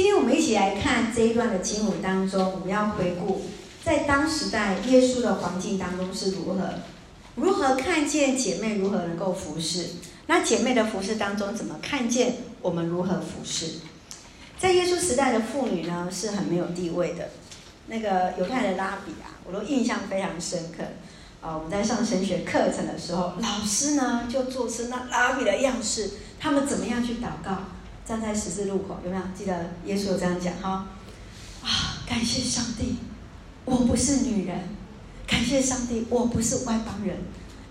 今天我们一起来看这一段的经文当中，我们要回顾在当时代耶稣的环境当中是如何，如何看见姐妹如何能够服侍。那姐妹的服侍当中，怎么看见我们如何服侍？在耶稣时代的妇女呢，是很没有地位的。那个犹太的拉比啊，我都印象非常深刻。啊，我们在上神学课程的时候，老师呢就做出那拉比的样式，他们怎么样去祷告？站在十字路口，有没有记得耶稣有这样讲？哈，啊，感谢上帝，我不是女人；感谢上帝，我不是外邦人；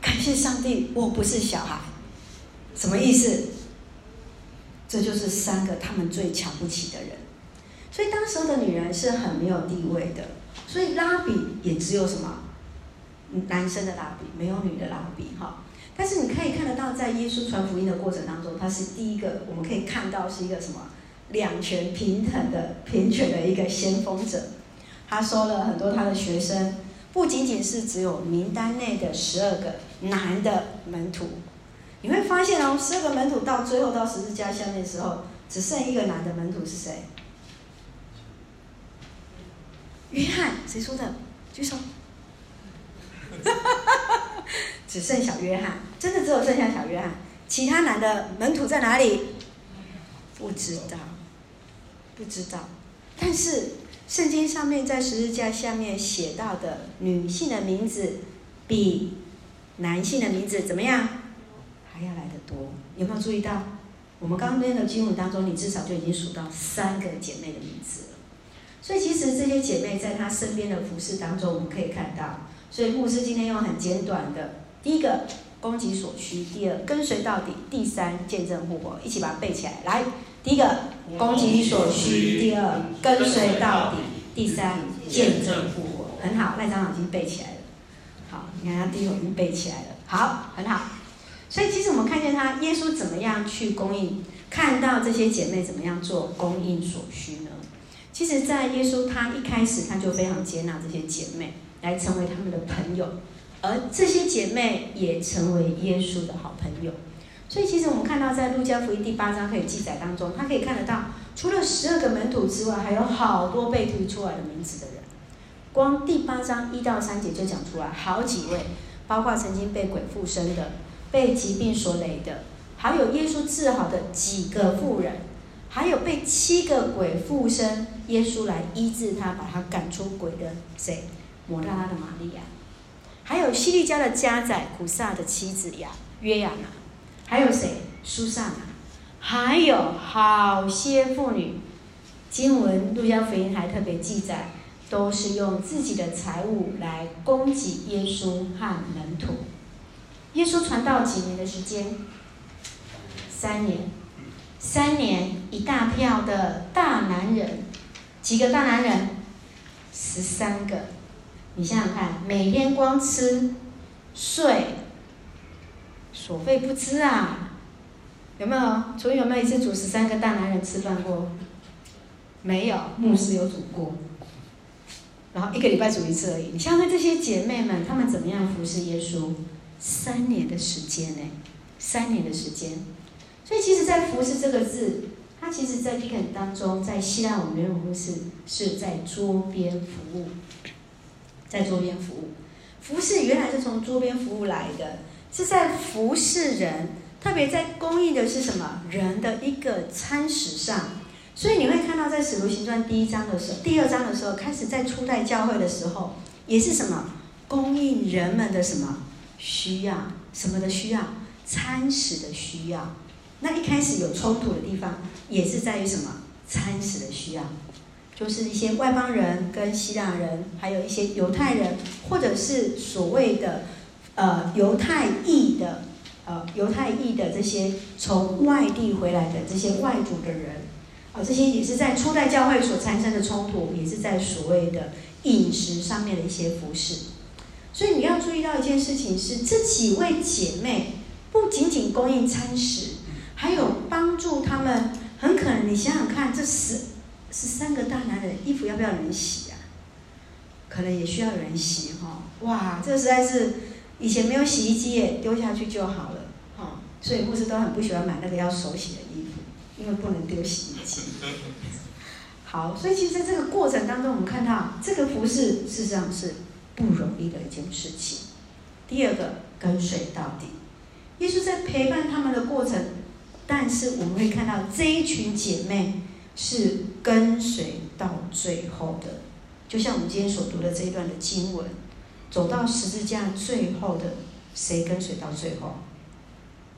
感谢上帝，我不是小孩。什么意思？这就是三个他们最瞧不起的人。所以当时候的女人是很没有地位的，所以拉比也只有什么？男生的拉比，没有女的拉比，哈。但是你可以看得到，在耶稣传福音的过程当中，他是第一个，我们可以看到是一个什么两权平等的平权的一个先锋者。他收了很多他的学生，不仅仅是只有名单内的十二个男的门徒。你会发现哦，十二个门徒到最后到十字架下面的时候，只剩一个男的门徒是谁？约翰，谁说的？举手。只剩小约翰，真的只有剩下小约翰，其他男的门徒在哪里？不知道，不知道。但是圣经上面在十字架下面写到的女性的名字，比男性的名字怎么样？还要来得多。有没有注意到？我们刚刚念的经文当中，你至少就已经数到三个姐妹的名字了。所以其实这些姐妹在她身边的服侍当中，我们可以看到。所以牧师今天用很简短的，第一个供给所需，第二跟随到底，第三见证复活，一起把它背起来。来，第一个供给所需，第二跟随到底，第三见证复活，很好，赖长老已经背起来了。好，你看他第一个已经背起来了，好，很好。所以其实我们看见他耶稣怎么样去供应，看到这些姐妹怎么样做供应所需呢？其实，在耶稣他一开始他就非常接纳这些姐妹。来成为他们的朋友，而这些姐妹也成为耶稣的好朋友。所以，其实我们看到在路加福音第八章可以记载当中，他可以看得到，除了十二个门徒之外，还有好多被提出来的名字的人。光第八章一到三节就讲出来好几位，包括曾经被鬼附身的、被疾病所累的，还有耶稣治好的几个妇人，还有被七个鬼附身，耶稣来医治他，把他赶出鬼的谁？摩大拉的玛利亚，还有西利家的家宰古萨的妻子呀约亚拿，还有谁？苏萨拿，还有好些妇女。经文路加福音还特别记载，都是用自己的财物来供给耶稣和门徒。耶稣传道几年的时间？三年。三年，一大票的大男人，几个大男人？十三个。你想想看，每天光吃、睡、所费不知啊，有没有？所以有没有一次煮十三个大男人吃饭过？没有，牧师有煮过。然后一个礼拜煮一次而已。你想想看这些姐妹们，她们怎么样服侍耶稣？三年的时间呢？三年的时间。所以其实，在服侍这个字，它其实，在 Deacon 当中，在希腊文原文是是在桌边服务。在桌边服务，服侍原来是从桌边服务来的，是在服侍人，特别在供应的是什么？人的一个餐食上。所以你会看到，在使徒行传第一章的时候，第二章的时候，开始在初代教会的时候，也是什么？供应人们的什么需要？什么的需要？餐食的需要。那一开始有冲突的地方，也是在于什么？餐食的需要。就是一些外邦人跟希腊人，还有一些犹太人，或者是所谓的呃犹太裔的呃犹太裔的这些从外地回来的这些外族的人，啊、这些也是在初代教会所产生的冲突，也是在所谓的饮食上面的一些服饰。所以你要注意到一件事情是，这几位姐妹不仅仅供应餐食，还有帮助他们。很可能你想想看，这十。是三个大男人衣服要不要人洗啊？可能也需要人洗哈。哇，这实在是以前没有洗衣机耶，丢下去就好了哈。所以牧师都很不喜欢买那个要手洗的衣服，因为不能丢洗衣机。好，所以其实在这个过程当中，我们看到这个服侍事实上是不容易的一件事情。第二个，跟随到底。耶稣在陪伴他们的过程，但是我们会看到这一群姐妹是跟随到最后的，就像我们今天所读的这一段的经文，走到十字架最后的，谁跟随到最后？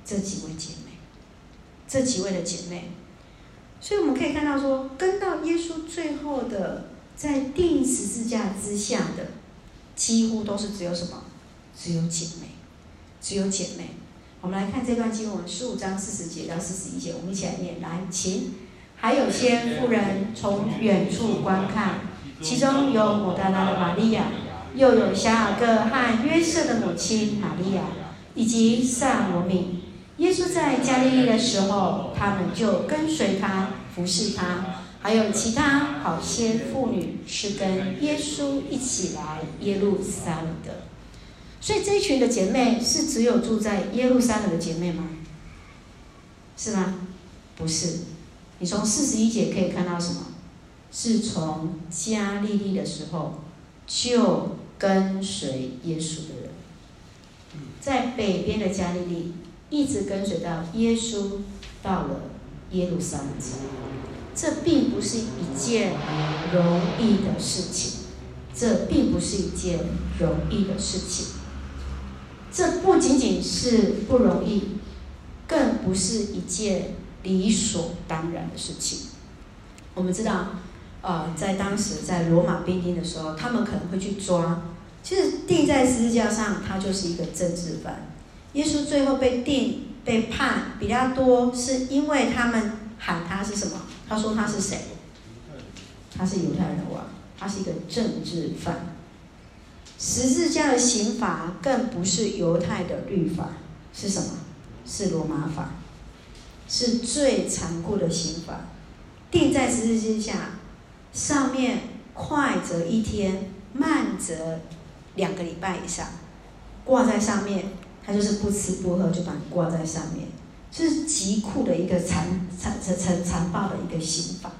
这几位姐妹，这几位的姐妹。所以我们可以看到说，跟到耶稣最后的，在钉十字架之下的，几乎都是只有什么？只有姐妹，只有姐妹。我们来看这段经文，十五章四十节到四十一节，我们一起来念。来，请。还有些妇人从远处观看，其中有抹大拉的玛利亚，又有小雅各和约瑟的母亲玛利亚，以及撒罗米。耶稣在加利利的时候，他们就跟随他，服侍他。还有其他好些妇女是跟耶稣一起来耶路撒冷的。所以这一群的姐妹是只有住在耶路撒冷的姐妹吗？是吗？不是。你从四十一节可以看到什么？是从加利利的时候就跟随耶稣的人，在北边的加利利一直跟随到耶稣到了耶路撒冷。这并不是一件容易的事情，这并不是一件容易的事情。这不仅仅是不容易，更不是一件理所当然的事情。我们知道，呃，在当时在罗马兵丁的时候，他们可能会去抓。其实钉在十字架上，他就是一个政治犯。耶稣最后被钉、被判，比较多是因为他们喊他是什么？他说他是谁？他是犹太人王，他是一个政治犯。十字架的刑罚更不是犹太的律法，是什么？是罗马法，是最残酷的刑罚。钉在十字架下上面，快则一天，慢则两个礼拜以上。挂在上面，他就是不吃不喝就把你挂在上面，这是极酷的一个残残残残暴的一个刑罚。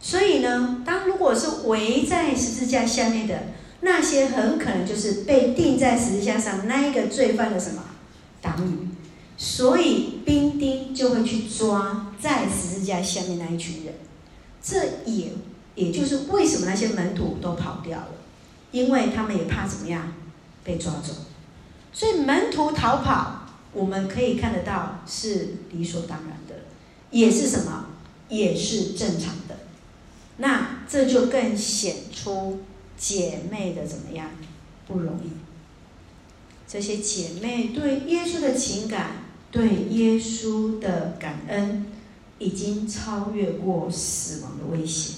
所以呢，当如果是围在十字架下面的。那些很可能就是被钉在十字架上那一个罪犯的什么党羽，所以兵丁就会去抓在十字架下面那一群人。这也也就是为什么那些门徒都跑掉了，因为他们也怕怎么样被抓走。所以门徒逃跑，我们可以看得到是理所当然的，也是什么，也是正常的。那这就更显出。姐妹的怎么样？不容易。这些姐妹对耶稣的情感，对耶稣的感恩，已经超越过死亡的危险。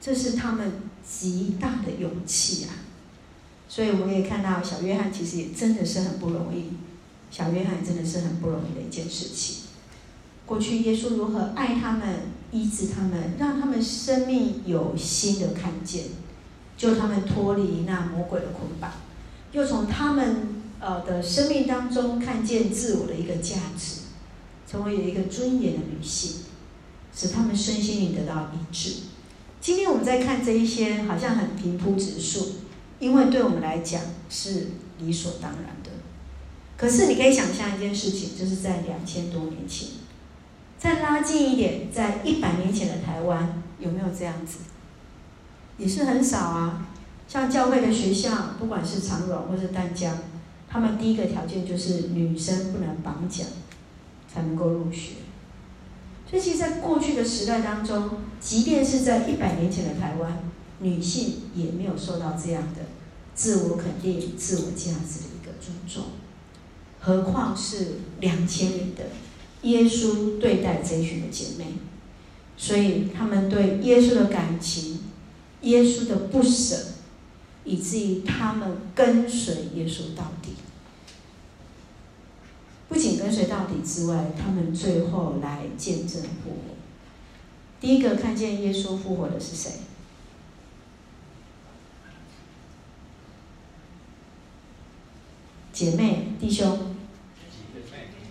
这是他们极大的勇气啊！所以我们也看到小约翰其实也真的是很不容易。小约翰真的是很不容易的一件事情。过去耶稣如何爱他们、医治他们，让他们生命有新的看见。救他们脱离那魔鬼的捆绑，又从他们呃的生命当中看见自我的一个价值，成为有一个尊严的女性，使他们身心灵得到一致。今天我们在看这一些，好像很平铺直述，因为对我们来讲是理所当然的。可是你可以想象一件事情，就是在两千多年前，再拉近一点，在一百年前的台湾，有没有这样子？也是很少啊，像教会的学校，不管是长荣或是淡江，他们第一个条件就是女生不能绑脚，才能够入学。所以，其实，在过去的时代当中，即便是在一百年前的台湾，女性也没有受到这样的自我肯定、自我价值的一个尊重，何况是两千年的耶稣对待这群的姐妹，所以他们对耶稣的感情。耶稣的不舍，以至于他们跟随耶稣到。跟随到底之外，他们最后来见证复活。第一个看见耶稣复活的是谁？姐妹、弟兄、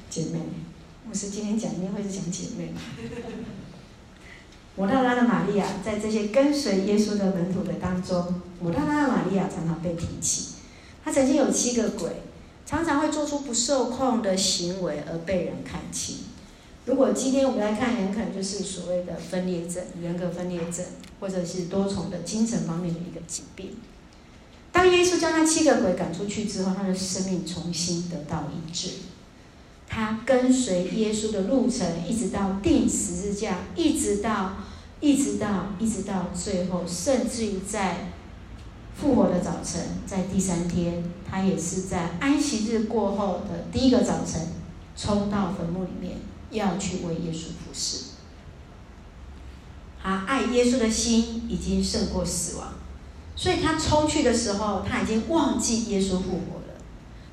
姐妹。我是今天讲，一定会是讲姐妹。抹大拉的玛利亚在这些跟随耶稣的门徒的当中，抹大拉的玛利亚常常被提起。她曾经有七个鬼，常常会做出不受控的行为而被人看轻。如果今天我们来看，很可能就是所谓的分裂症、人格分裂症，或者是多重的精神方面的一个疾病。当耶稣将那七个鬼赶出去之后，他的生命重新得到医治。他跟随耶稣的路程，一直到钉十字架，一直到，一直到，一直到最后，甚至于在复活的早晨，在第三天，他也是在安息日过后的第一个早晨，冲到坟墓里面，要去为耶稣服侍。他爱耶稣的心已经胜过死亡，所以他冲去的时候，他已经忘记耶稣复活了。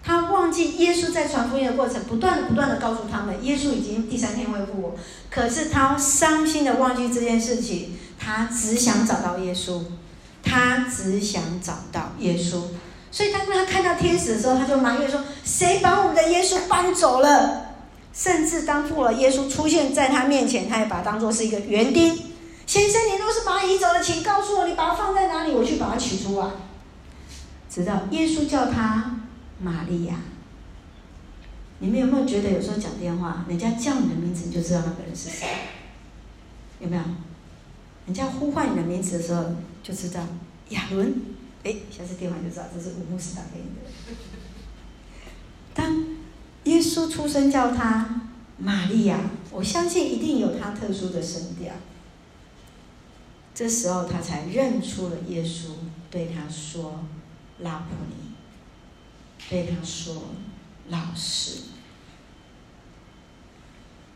他忘记耶稣在传福音的过程，不断、不断的告诉他们，耶稣已经第三天会复活。可是他伤心的忘记这件事情，他只想找到耶稣，他只想找到耶稣。所以当他看到天使的时候，他就埋怨说：“谁把我们的耶稣搬走了？”甚至当复活耶稣出现在他面前，他也把他当作是一个园丁。先生，你若是把他移走了，请告诉我，你把它放在哪里，我去把它取出来。直到耶稣叫他。玛利亚，你们有没有觉得有时候讲电话，人家叫你的名字，你就知道那个人是谁？有没有？人家呼唤你的名字的时候，就知道亚伦。哎，下次电话就知道这是五牧师打给你的。当耶稣出声叫他玛利亚，我相信一定有他特殊的声调。这时候他才认出了耶稣，对他说：“拉普尼。”对他说：“老师。”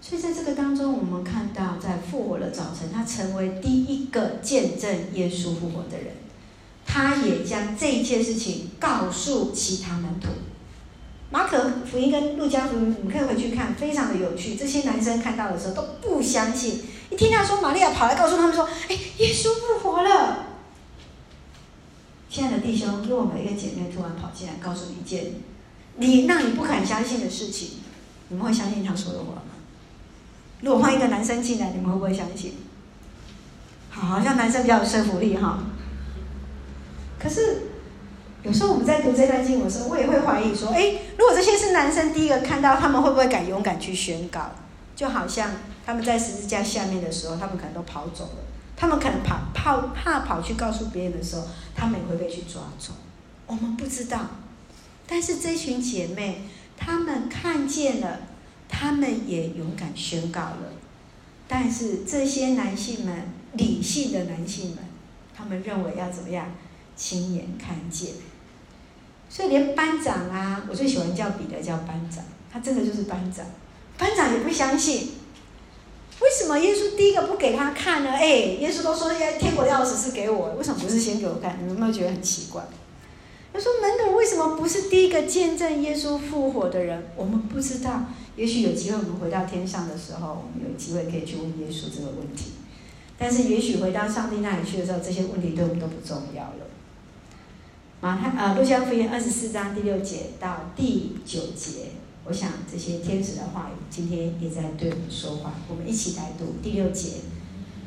所以在这个当中，我们看到，在复活的早晨，他成为第一个见证耶稣复活的人。他也将这一件事情告诉其他门徒。马可福音跟路加福音，你们可以回去看，非常的有趣。这些男生看到的时候都不相信，一听他说玛利亚跑来告诉他们说：“哎，耶稣复活了。”亲爱的弟兄，如果每一个姐妹突然跑进来告诉你一件你让你不敢相信的事情，你们会相信她说的话吗？如果换一个男生进来，你们会不会相信？好，好像男生比较有说服力哈。可是有时候我们在读这段经文的时候，我也会怀疑说：哎，如果这些是男生第一个看到，他们会不会敢勇敢去宣告？就好像他们在十字架下面的时候，他们可能都跑走了。他们可能跑跑怕跑去告诉别人的时候，他们也会被去抓走。我们不知道，但是这群姐妹，她们看见了，他们也勇敢宣告了。但是这些男性们，理性的男性们，他们认为要怎么样？亲眼看见。所以连班长啊，我最喜欢叫彼得叫班长，他真的就是班长。班长也不相信。为什么耶稣第一个不给他看呢？哎，耶稣都说耶天国的钥匙是给我，为什么不是先给我看？你们有没有觉得很奇怪？他说门徒为什么不是第一个见证耶稣复活的人？我们不知道。也许有机会，我们回到天上的时候，我们有机会可以去问耶稣这个问题。但是，也许回到上帝那里去的时候，这些问题对我们都不重要了。马太呃，路加福音二十四章第六节到第九节。我想这些天使的话语，今天也在对我们说话。我们一起来读第六节。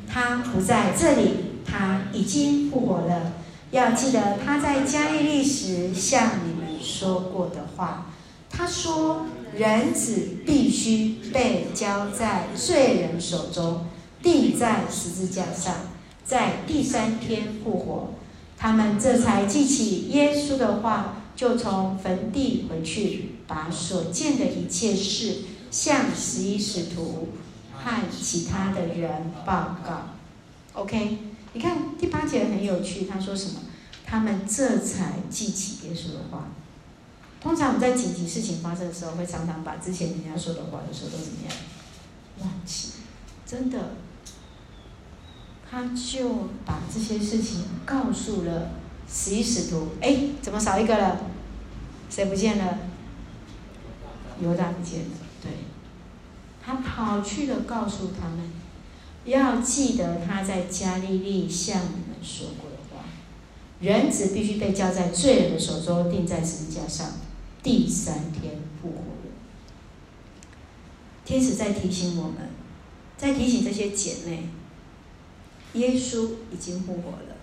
他不在这里，他已经复活了。要记得他在加利利时向你们说过的话。他说：“人子必须被交在罪人手中，钉在十字架上，在第三天复活。”他们这才记起耶稣的话。就从坟地回去，把所见的一切事向十一使徒和其他的人报告。OK，你看第八节很有趣，他说什么？他们这才记起耶稣的话。通常我们在紧急事情发生的时候，会常常把之前人家说的话，有时候都怎么样？忘记。真的，他就把这些事情告诉了。十一使徒，哎，怎么少一个了？谁不见了？犹大不见了。对，他跑去了，告诉他们，要记得他在加利利向你们说过的话：人子必须被交在罪人的手中，钉在十字架上，第三天复活了。天使在提醒我们，在提醒这些姐妹，耶稣已经复活了。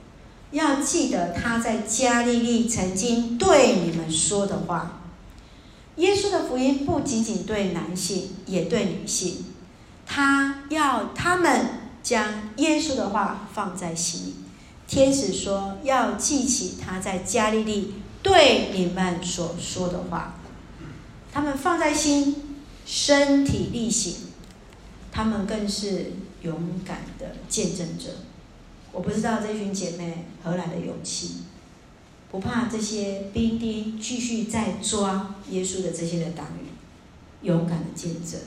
要记得他在加利利曾经对你们说的话。耶稣的福音不仅仅对男性，也对女性。他要他们将耶稣的话放在心里。天使说要记起他在加利利对你们所说的话。他们放在心，身体力行，他们更是勇敢的见证者。我不知道这群姐妹何来的勇气，不怕这些兵丁继续在抓耶稣的这些的党羽，勇敢的见证。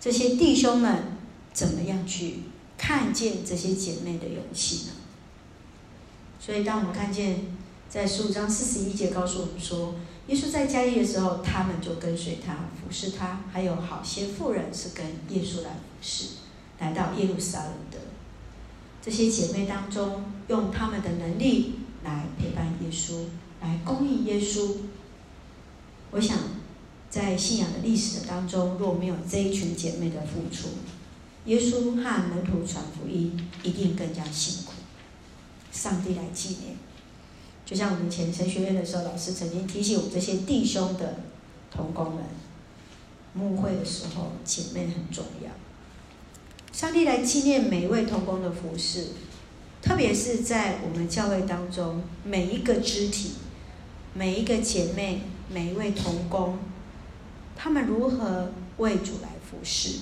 这些弟兄们怎么样去看见这些姐妹的勇气呢？所以，当我们看见在十五章四十一节告诉我们说，耶稣在加利的时候，他们就跟随他，服侍他，还有好些妇人是跟耶稣来服侍，来到耶路撒冷的。这些姐妹当中，用他们的能力来陪伴耶稣，来供应耶稣。我想，在信仰的历史的当中，若没有这一群姐妹的付出，耶稣和门徒传福音一定更加辛苦。上帝来纪念，就像我们以前神学院的时候，老师曾经提醒我们这些弟兄的同工们，牧会的时候，姐妹很重要。上帝来纪念每一位同工的服饰，特别是在我们教会当中，每一个肢体，每一个姐妹，每一位同工，他们如何为主来服侍，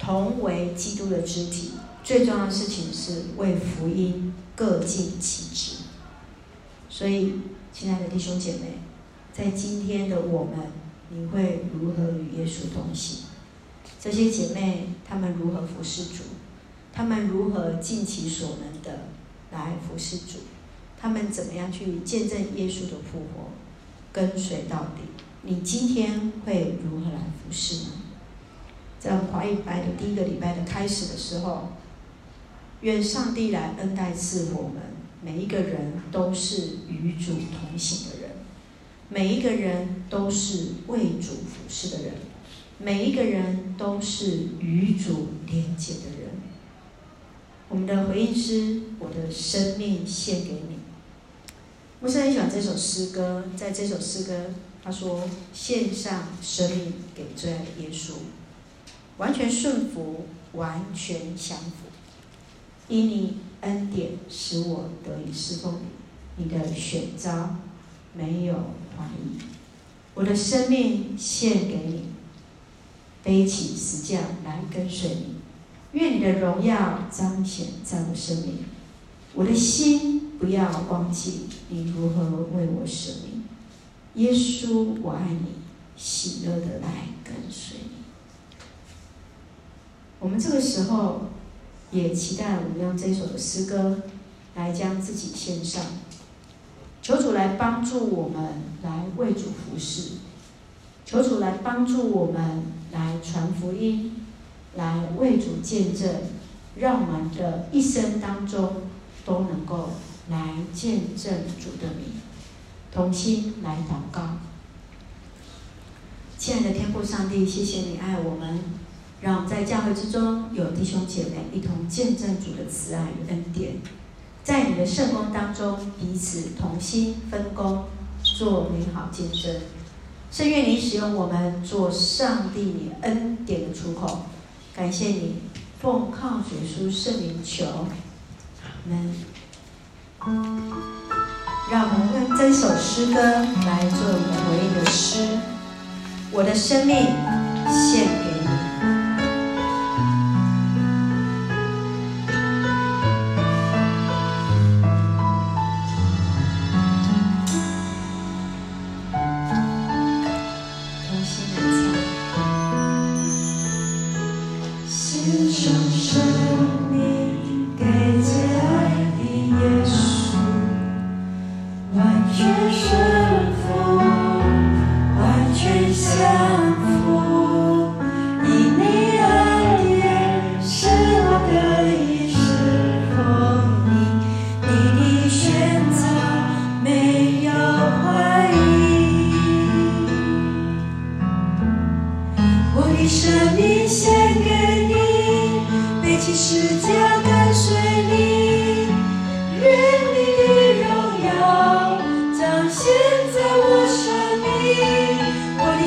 同为基督的肢体，最重要的事情是为福音各尽其职。所以，亲爱的弟兄姐妹，在今天的我们，你会如何与耶稣同行？这些姐妹，她们如何服侍主？她们如何尽其所能的来服侍主？她们怎么样去见证耶稣的复活，跟随到底？你今天会如何来服侍呢？在我们华语班的第一个礼拜的开始的时候，愿上帝来恩待赐我们，每一个人都是与主同行的人，每一个人都是为主服侍的人。每一个人都是与主连结的人。我们的回应诗，我的生命献给你。我是很喜欢这首诗歌，在这首诗歌，他说：献上生命给最爱的耶稣，完全顺服，完全降服。因你恩典使我得以侍奉你，你的选召没有怀疑。我的生命献给你。背起十架来跟随你，愿你的荣耀彰显在我生命。我的心不要忘记你如何为我舍命。耶稣，我爱你，喜乐的来跟随你。我们这个时候也期待我们用这首的诗歌来将自己献上，求主来帮助我们来为主服侍，求主来帮助我们。来传福音，来为主见证，让我们的一生当中都能够来见证主的名，同心来祷告。亲爱的天父上帝，谢谢你爱我们，让我们在教会之中有弟兄姐妹一同见证主的慈爱与恩典，在你的圣工当中彼此同心分工，做美好见证。圣愿你使用我们做上帝你恩典的出口，感谢你，奉靠主耶稣圣名求，阿门。让我们用这首诗歌来做我们回应的诗，我的生命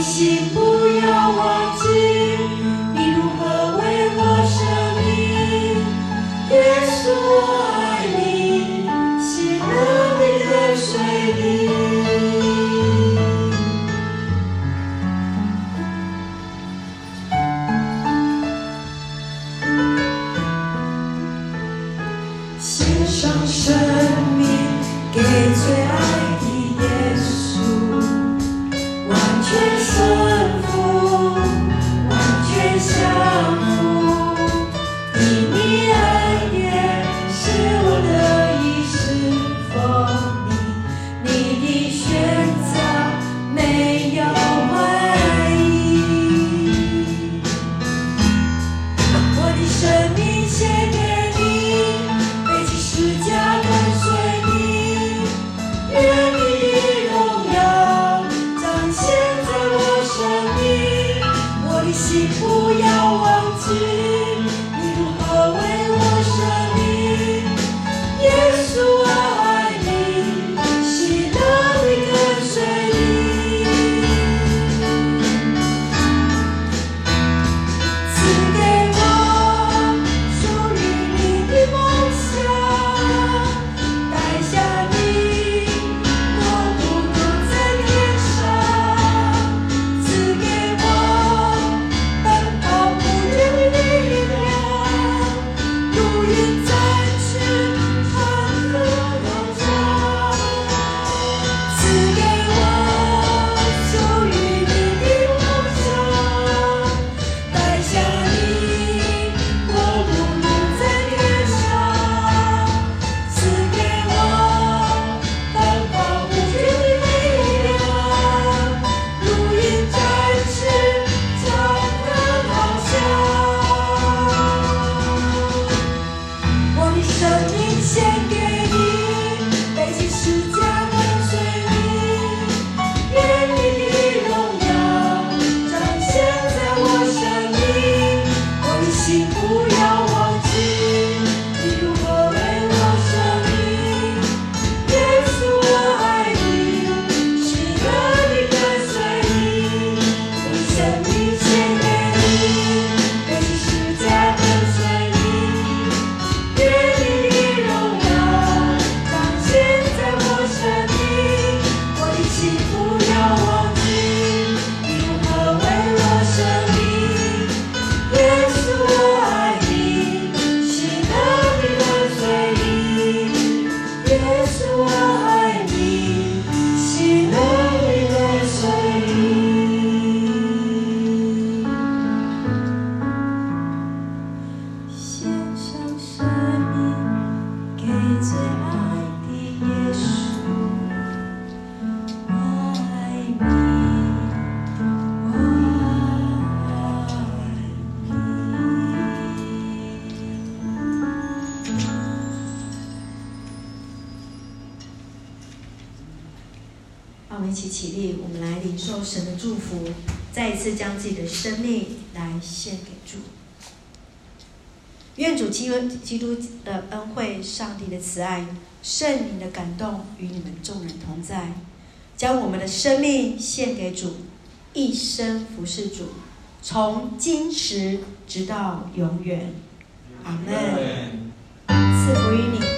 幸福基督的恩惠、上帝的慈爱、圣灵的感动与你们众人同在，将我们的生命献给主，一生服侍主，从今时直到永远。阿门。赐福于你。